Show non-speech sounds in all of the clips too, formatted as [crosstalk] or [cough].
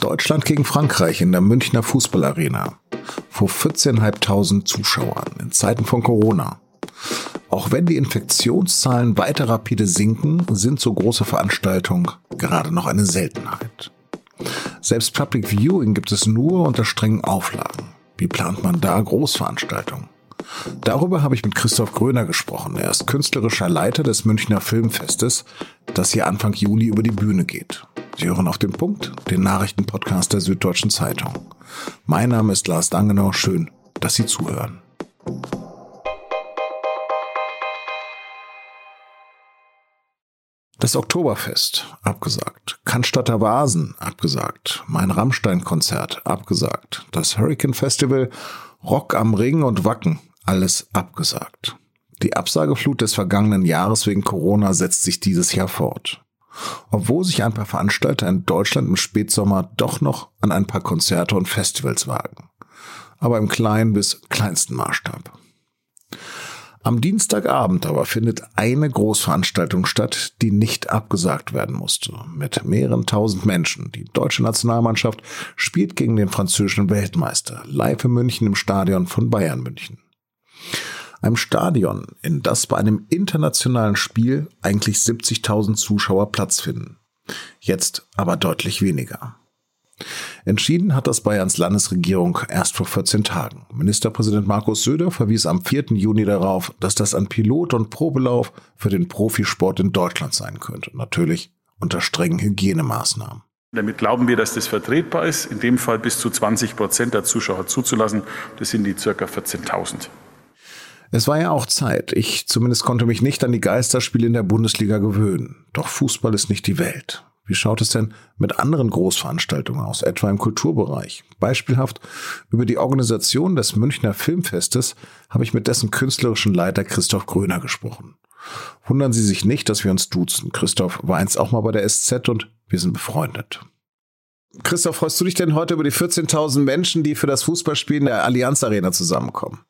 Deutschland gegen Frankreich in der Münchner Fußballarena. Vor 14.500 Zuschauern in Zeiten von Corona. Auch wenn die Infektionszahlen weiter rapide sinken, sind so große Veranstaltungen gerade noch eine Seltenheit. Selbst Public Viewing gibt es nur unter strengen Auflagen. Wie plant man da Großveranstaltungen? Darüber habe ich mit Christoph Gröner gesprochen. Er ist künstlerischer Leiter des Münchner Filmfestes, das hier Anfang Juli über die Bühne geht. Sie hören auf den Punkt, den Nachrichtenpodcast der Süddeutschen Zeitung. Mein Name ist Lars Dangenau. Schön, dass Sie zuhören. Das Oktoberfest abgesagt. Cannstatter Vasen abgesagt. Mein Rammstein-Konzert abgesagt. Das Hurricane Festival, Rock am Ring und Wacken alles abgesagt. Die Absageflut des vergangenen Jahres wegen Corona setzt sich dieses Jahr fort. Obwohl sich ein paar Veranstalter in Deutschland im Spätsommer doch noch an ein paar Konzerte und Festivals wagen. Aber im kleinen bis kleinsten Maßstab. Am Dienstagabend aber findet eine Großveranstaltung statt, die nicht abgesagt werden musste. Mit mehreren tausend Menschen. Die deutsche Nationalmannschaft spielt gegen den französischen Weltmeister live in München im Stadion von Bayern München. Einem Stadion, in das bei einem internationalen Spiel eigentlich 70.000 Zuschauer Platz finden. Jetzt aber deutlich weniger. Entschieden hat das Bayerns Landesregierung erst vor 14 Tagen. Ministerpräsident Markus Söder verwies am 4. Juni darauf, dass das ein Pilot- und Probelauf für den Profisport in Deutschland sein könnte. Natürlich unter strengen Hygienemaßnahmen. Damit glauben wir, dass das vertretbar ist, in dem Fall bis zu 20 Prozent der Zuschauer zuzulassen. Das sind die circa 14.000. Es war ja auch Zeit. Ich zumindest konnte mich nicht an die Geisterspiele in der Bundesliga gewöhnen. Doch Fußball ist nicht die Welt. Wie schaut es denn mit anderen Großveranstaltungen aus, etwa im Kulturbereich? Beispielhaft über die Organisation des Münchner Filmfestes habe ich mit dessen künstlerischen Leiter Christoph Gröner gesprochen. Wundern Sie sich nicht, dass wir uns duzen. Christoph war einst auch mal bei der SZ und wir sind befreundet. Christoph, freust du dich denn heute über die 14.000 Menschen, die für das Fußballspiel in der Allianz Arena zusammenkommen?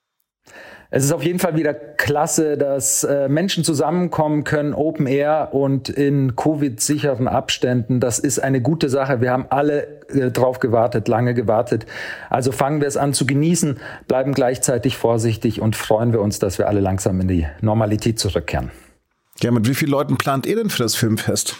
Es ist auf jeden Fall wieder klasse, dass äh, Menschen zusammenkommen können, Open Air und in Covid-sicheren Abständen. Das ist eine gute Sache. Wir haben alle äh, drauf gewartet, lange gewartet. Also fangen wir es an zu genießen, bleiben gleichzeitig vorsichtig und freuen wir uns, dass wir alle langsam in die Normalität zurückkehren. Ja, mit wie vielen Leuten plant ihr denn für das Filmfest?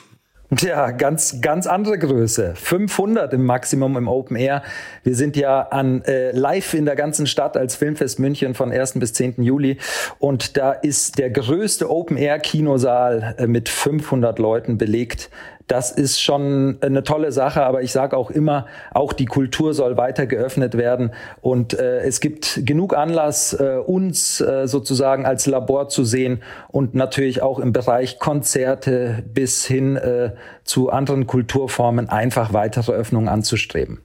Ja, ganz, ganz andere Größe. 500 im Maximum im Open Air. Wir sind ja an äh, live in der ganzen Stadt als Filmfest München von 1. bis 10. Juli. Und da ist der größte Open Air Kinosaal äh, mit 500 Leuten belegt das ist schon eine tolle Sache, aber ich sage auch immer, auch die Kultur soll weiter geöffnet werden und äh, es gibt genug Anlass, äh, uns äh, sozusagen als Labor zu sehen und natürlich auch im Bereich Konzerte bis hin äh, zu anderen Kulturformen einfach weitere Öffnungen anzustreben.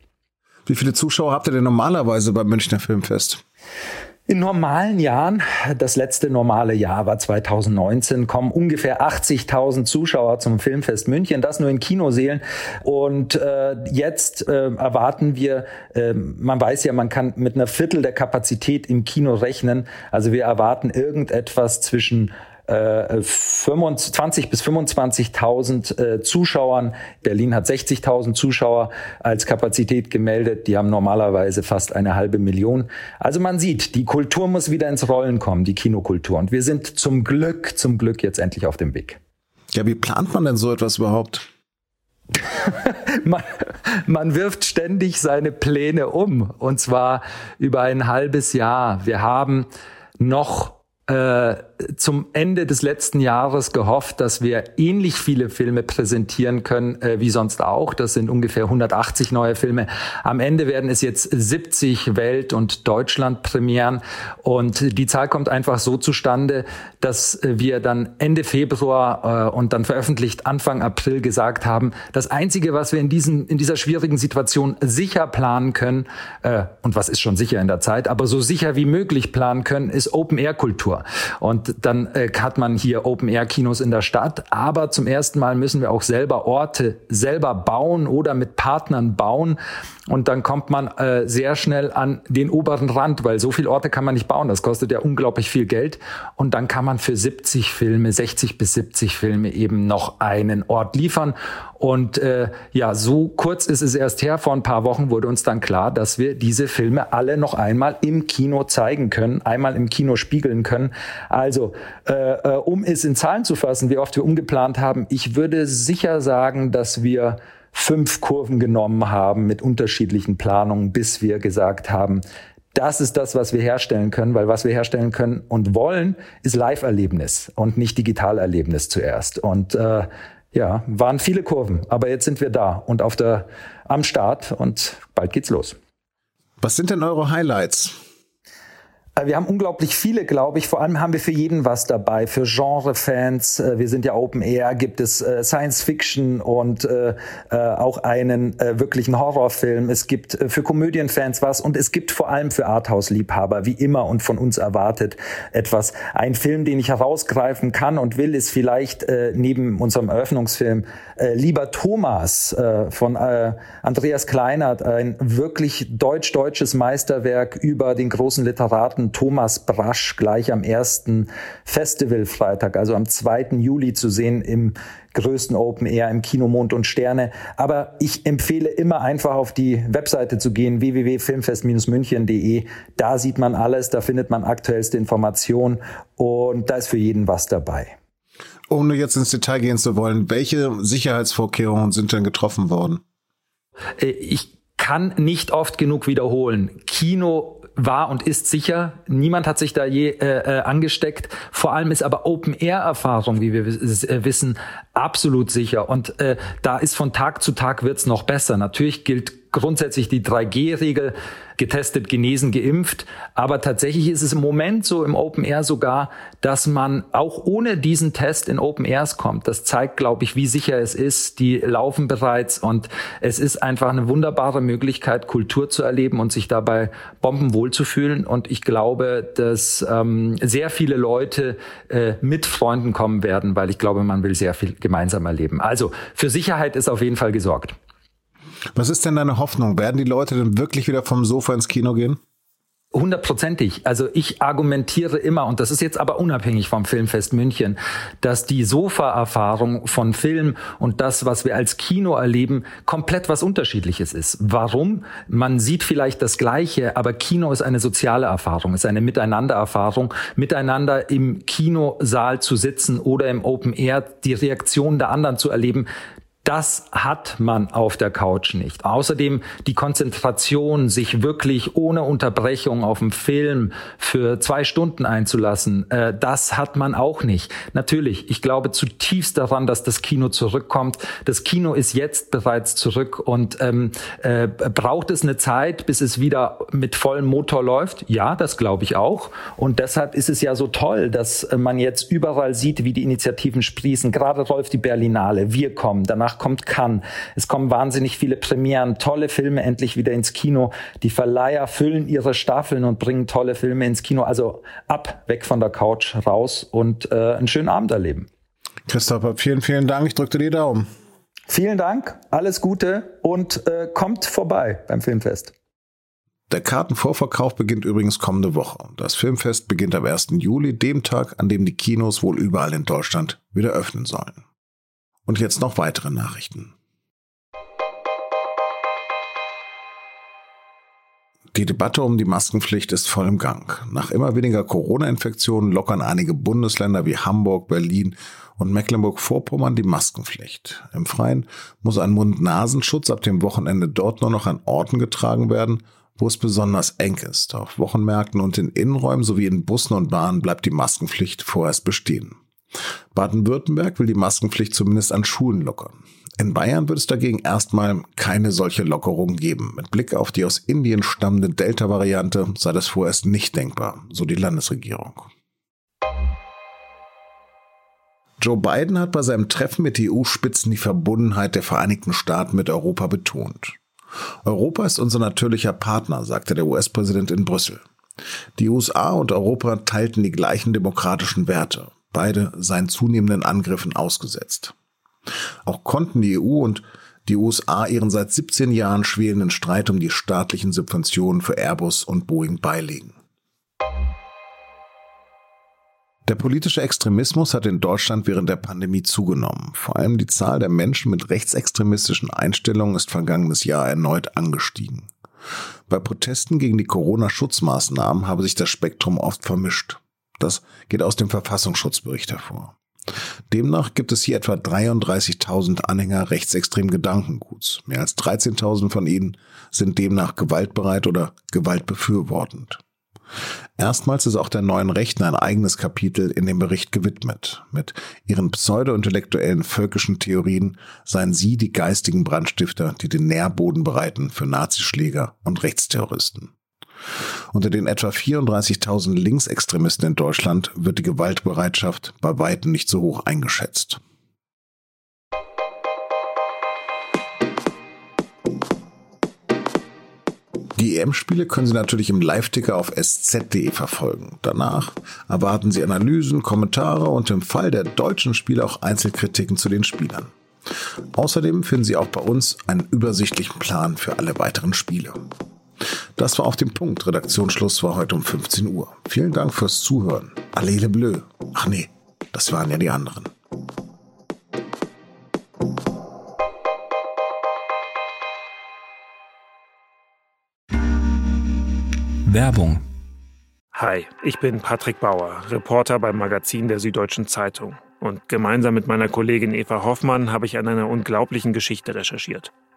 Wie viele Zuschauer habt ihr denn normalerweise beim Münchner Filmfest? In normalen Jahren, das letzte normale Jahr war 2019, kommen ungefähr 80.000 Zuschauer zum Filmfest München, das nur in Kinoseelen. Und äh, jetzt äh, erwarten wir, äh, man weiß ja, man kann mit einer Viertel der Kapazität im Kino rechnen. Also wir erwarten irgendetwas zwischen 20 äh, bis 25.000 äh, Zuschauern. Berlin hat 60.000 Zuschauer als Kapazität gemeldet. Die haben normalerweise fast eine halbe Million. Also man sieht, die Kultur muss wieder ins Rollen kommen, die Kinokultur. Und wir sind zum Glück, zum Glück jetzt endlich auf dem Weg. Ja, wie plant man denn so etwas überhaupt? [laughs] man, man, wirft ständig seine Pläne um und zwar über ein halbes Jahr. Wir haben noch äh, zum Ende des letzten Jahres gehofft, dass wir ähnlich viele Filme präsentieren können äh, wie sonst auch. Das sind ungefähr 180 neue Filme. Am Ende werden es jetzt 70 Welt- und Deutschland-Premieren. Und die Zahl kommt einfach so zustande, dass wir dann Ende Februar äh, und dann veröffentlicht Anfang April gesagt haben, das Einzige, was wir in, diesen, in dieser schwierigen Situation sicher planen können, äh, und was ist schon sicher in der Zeit, aber so sicher wie möglich planen können, ist Open-Air-Kultur. Und und dann äh, hat man hier Open-Air-Kinos in der Stadt. Aber zum ersten Mal müssen wir auch selber Orte selber bauen oder mit Partnern bauen. Und dann kommt man äh, sehr schnell an den oberen Rand, weil so viele Orte kann man nicht bauen. Das kostet ja unglaublich viel Geld. Und dann kann man für 70 Filme, 60 bis 70 Filme eben noch einen Ort liefern. Und äh, ja, so kurz ist es erst her. Vor ein paar Wochen wurde uns dann klar, dass wir diese Filme alle noch einmal im Kino zeigen können, einmal im Kino spiegeln können. Also, äh, äh um es in Zahlen zu fassen, wie oft wir umgeplant haben, ich würde sicher sagen, dass wir fünf Kurven genommen haben mit unterschiedlichen Planungen, bis wir gesagt haben, das ist das, was wir herstellen können, weil was wir herstellen können und wollen, ist Live-Erlebnis und nicht Digitalerlebnis zuerst. Und äh, ja, waren viele Kurven, aber jetzt sind wir da und auf der am Start und bald geht's los. Was sind denn eure Highlights? Äh, wir haben unglaublich viele, glaube ich. Vor allem haben wir für jeden was dabei. Für Genre-Fans, äh, wir sind ja Open Air, gibt es äh, Science Fiction und auch einen wirklichen Horrorfilm. Es gibt für Komödienfans was und es gibt vor allem für Arthouse-Liebhaber, wie immer und von uns erwartet, etwas. Ein Film, den ich herausgreifen kann und will, ist vielleicht neben unserem Eröffnungsfilm Lieber Thomas von Andreas Kleinert, ein wirklich deutsch-deutsches Meisterwerk über den großen Literaten hatten Thomas Brasch gleich am ersten Festivalfreitag, also am 2. Juli zu sehen im größten Open Air im Kino Mond und Sterne. Aber ich empfehle immer einfach auf die Webseite zu gehen, www.filmfest-münchen.de. Da sieht man alles, da findet man aktuellste Informationen und da ist für jeden was dabei. Ohne jetzt ins Detail gehen zu wollen, welche Sicherheitsvorkehrungen sind denn getroffen worden? Äh, ich kann nicht oft genug wiederholen. Kino war und ist sicher. Niemand hat sich da je äh, äh, angesteckt. Vor allem ist aber Open-Air-Erfahrung, wie wir äh, wissen, absolut sicher. Und äh, da ist von Tag zu Tag wird's noch besser. Natürlich gilt grundsätzlich die 3G-Regel, getestet, genesen, geimpft. Aber tatsächlich ist es im Moment so im Open Air sogar, dass man auch ohne diesen Test in Open Airs kommt. Das zeigt, glaube ich, wie sicher es ist. Die laufen bereits und es ist einfach eine wunderbare Möglichkeit, Kultur zu erleben und sich dabei bombenwohl zu fühlen. Und ich glaube, dass ähm, sehr viele Leute äh, mit Freunden kommen werden, weil ich glaube, man will sehr viel gemeinsam erleben. Also für Sicherheit ist auf jeden Fall gesorgt. Was ist denn deine Hoffnung? Werden die Leute denn wirklich wieder vom Sofa ins Kino gehen? Hundertprozentig. Also ich argumentiere immer, und das ist jetzt aber unabhängig vom Filmfest München, dass die Sofa-Erfahrung von Film und das, was wir als Kino erleben, komplett was Unterschiedliches ist. Warum? Man sieht vielleicht das Gleiche, aber Kino ist eine soziale Erfahrung, ist eine Miteinandererfahrung. Miteinander im Kinosaal zu sitzen oder im Open Air die Reaktion der anderen zu erleben, das hat man auf der Couch nicht. Außerdem die Konzentration, sich wirklich ohne Unterbrechung auf den Film für zwei Stunden einzulassen, äh, das hat man auch nicht. Natürlich, ich glaube zutiefst daran, dass das Kino zurückkommt. Das Kino ist jetzt bereits zurück und ähm, äh, braucht es eine Zeit, bis es wieder mit vollem Motor läuft? Ja, das glaube ich auch. Und deshalb ist es ja so toll, dass man jetzt überall sieht, wie die Initiativen sprießen. Gerade Rolf die Berlinale, wir kommen, danach danach kommt Cannes. Es kommen wahnsinnig viele Premieren, tolle Filme endlich wieder ins Kino. Die Verleiher füllen ihre Staffeln und bringen tolle Filme ins Kino. Also ab, weg von der Couch, raus und äh, einen schönen Abend erleben. Christopher, vielen, vielen Dank. Ich drücke dir die Daumen. Vielen Dank, alles Gute und äh, kommt vorbei beim Filmfest. Der Kartenvorverkauf beginnt übrigens kommende Woche. Das Filmfest beginnt am 1. Juli, dem Tag, an dem die Kinos wohl überall in Deutschland wieder öffnen sollen. Und jetzt noch weitere Nachrichten. Die Debatte um die Maskenpflicht ist voll im Gang. Nach immer weniger Corona-Infektionen lockern einige Bundesländer wie Hamburg, Berlin und Mecklenburg-Vorpommern die Maskenpflicht. Im Freien muss ein Mund-Nasenschutz ab dem Wochenende dort nur noch an Orten getragen werden, wo es besonders eng ist. Auf Wochenmärkten und in Innenräumen sowie in Bussen und Bahnen bleibt die Maskenpflicht vorerst bestehen. Baden-Württemberg will die Maskenpflicht zumindest an Schulen lockern. In Bayern wird es dagegen erstmal keine solche Lockerung geben. Mit Blick auf die aus Indien stammende Delta-Variante sei das vorerst nicht denkbar, so die Landesregierung. Joe Biden hat bei seinem Treffen mit EU-Spitzen die Verbundenheit der Vereinigten Staaten mit Europa betont. Europa ist unser natürlicher Partner, sagte der US-Präsident in Brüssel. Die USA und Europa teilten die gleichen demokratischen Werte. Beide seien zunehmenden Angriffen ausgesetzt. Auch konnten die EU und die USA ihren seit 17 Jahren schwelenden Streit um die staatlichen Subventionen für Airbus und Boeing beilegen. Der politische Extremismus hat in Deutschland während der Pandemie zugenommen. Vor allem die Zahl der Menschen mit rechtsextremistischen Einstellungen ist vergangenes Jahr erneut angestiegen. Bei Protesten gegen die Corona-Schutzmaßnahmen habe sich das Spektrum oft vermischt. Das geht aus dem Verfassungsschutzbericht hervor. Demnach gibt es hier etwa 33.000 Anhänger rechtsextremen Gedankenguts. Mehr als 13.000 von ihnen sind demnach gewaltbereit oder gewaltbefürwortend. Erstmals ist auch der neuen Rechten ein eigenes Kapitel in dem Bericht gewidmet. Mit ihren pseudo-intellektuellen völkischen Theorien seien sie die geistigen Brandstifter, die den Nährboden bereiten für Nazischläger und Rechtsterroristen. Unter den etwa 34.000 Linksextremisten in Deutschland wird die Gewaltbereitschaft bei weitem nicht so hoch eingeschätzt. Die EM-Spiele können Sie natürlich im Live-Ticker auf sz.de verfolgen. Danach erwarten Sie Analysen, Kommentare und im Fall der deutschen Spiele auch Einzelkritiken zu den Spielern. Außerdem finden Sie auch bei uns einen übersichtlichen Plan für alle weiteren Spiele. Das war auf dem Punkt. Redaktionsschluss war heute um 15 Uhr. Vielen Dank fürs Zuhören. Allele bleu. Ach nee, das waren ja die anderen. Werbung. Hi, ich bin Patrick Bauer, Reporter beim Magazin der Süddeutschen Zeitung. Und gemeinsam mit meiner Kollegin Eva Hoffmann habe ich an einer unglaublichen Geschichte recherchiert.